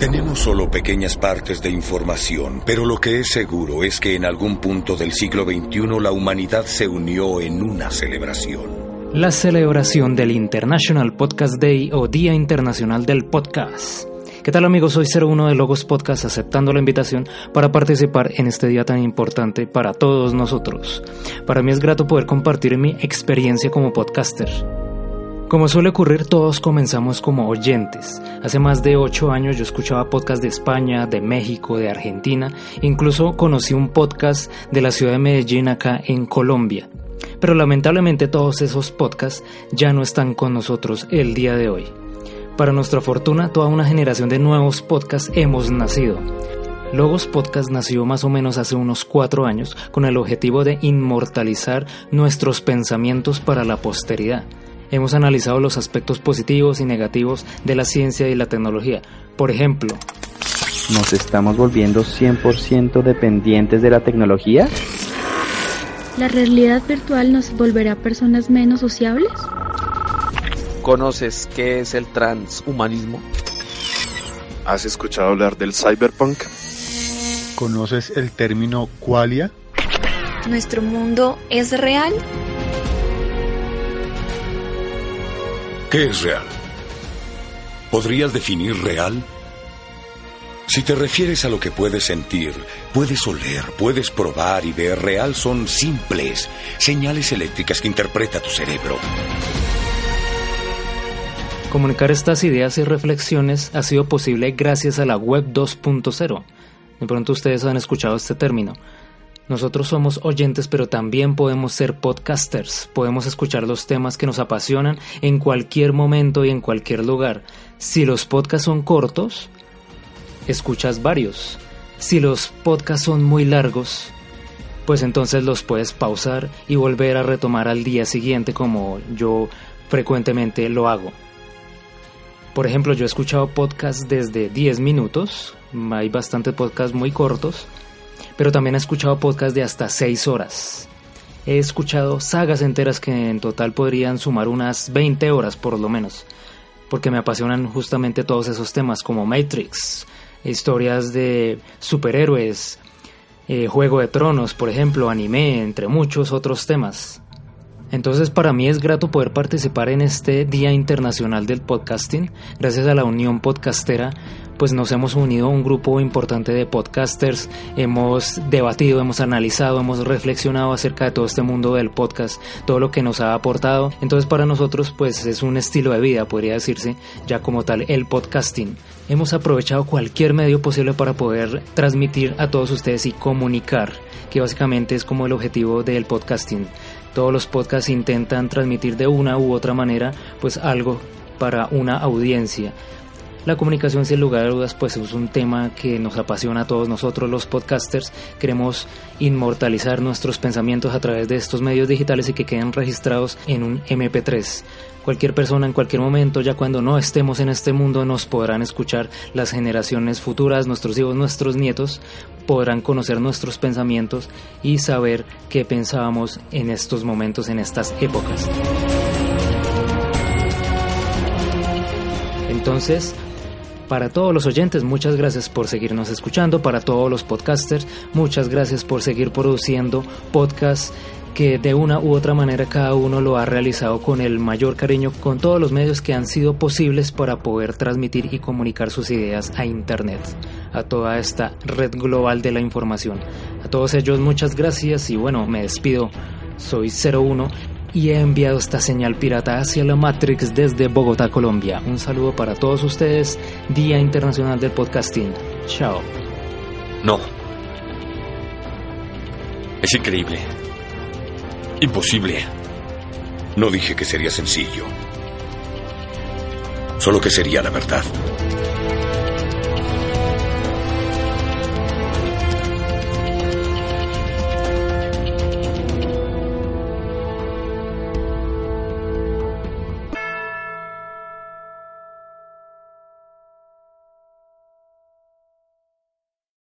Tenemos solo pequeñas partes de información, pero lo que es seguro es que en algún punto del siglo XXI la humanidad se unió en una celebración. La celebración del International Podcast Day o Día Internacional del Podcast. ¿Qué tal amigos? Soy 01 de Logos Podcast aceptando la invitación para participar en este día tan importante para todos nosotros. Para mí es grato poder compartir mi experiencia como podcaster. Como suele ocurrir, todos comenzamos como oyentes. Hace más de 8 años yo escuchaba podcasts de España, de México, de Argentina, incluso conocí un podcast de la ciudad de Medellín acá en Colombia. Pero lamentablemente todos esos podcasts ya no están con nosotros el día de hoy. Para nuestra fortuna, toda una generación de nuevos podcasts hemos nacido. Logos Podcast nació más o menos hace unos cuatro años con el objetivo de inmortalizar nuestros pensamientos para la posteridad. Hemos analizado los aspectos positivos y negativos de la ciencia y la tecnología. Por ejemplo, ¿nos estamos volviendo 100% dependientes de la tecnología? ¿La realidad virtual nos volverá personas menos sociables? ¿Conoces qué es el transhumanismo? ¿Has escuchado hablar del cyberpunk? ¿Conoces el término qualia? ¿Nuestro mundo es real? ¿Qué es real? ¿Podrías definir real? Si te refieres a lo que puedes sentir, puedes oler, puedes probar y ver, real son simples señales eléctricas que interpreta tu cerebro. Comunicar estas ideas y reflexiones ha sido posible gracias a la Web 2.0. De pronto ustedes han escuchado este término. Nosotros somos oyentes, pero también podemos ser podcasters. Podemos escuchar los temas que nos apasionan en cualquier momento y en cualquier lugar. Si los podcasts son cortos, escuchas varios. Si los podcasts son muy largos, pues entonces los puedes pausar y volver a retomar al día siguiente como yo frecuentemente lo hago. Por ejemplo, yo he escuchado podcasts desde 10 minutos, hay bastantes podcasts muy cortos, pero también he escuchado podcasts de hasta 6 horas. He escuchado sagas enteras que en total podrían sumar unas 20 horas por lo menos, porque me apasionan justamente todos esos temas como Matrix, historias de superhéroes, eh, Juego de Tronos, por ejemplo, anime, entre muchos otros temas. Entonces para mí es grato poder participar en este Día Internacional del Podcasting. Gracias a la Unión Podcastera, pues nos hemos unido a un grupo importante de podcasters, hemos debatido, hemos analizado, hemos reflexionado acerca de todo este mundo del podcast, todo lo que nos ha aportado. Entonces para nosotros pues es un estilo de vida, podría decirse, ya como tal el podcasting. Hemos aprovechado cualquier medio posible para poder transmitir a todos ustedes y comunicar, que básicamente es como el objetivo del podcasting todos los podcasts intentan transmitir de una u otra manera pues algo para una audiencia. La comunicación sin lugar a dudas pues es un tema que nos apasiona a todos nosotros los podcasters. Queremos inmortalizar nuestros pensamientos a través de estos medios digitales y que queden registrados en un MP3. Cualquier persona en cualquier momento, ya cuando no estemos en este mundo, nos podrán escuchar las generaciones futuras, nuestros hijos, nuestros nietos, podrán conocer nuestros pensamientos y saber qué pensábamos en estos momentos, en estas épocas. Entonces, para todos los oyentes, muchas gracias por seguirnos escuchando. Para todos los podcasters, muchas gracias por seguir produciendo podcasts que de una u otra manera cada uno lo ha realizado con el mayor cariño, con todos los medios que han sido posibles para poder transmitir y comunicar sus ideas a Internet, a toda esta red global de la información. A todos ellos muchas gracias y bueno, me despido. Soy 01 y he enviado esta señal pirata hacia la Matrix desde Bogotá, Colombia. Un saludo para todos ustedes, Día Internacional del Podcasting. Chao. No. Es increíble. Imposible. No dije que sería sencillo. Solo que sería la verdad.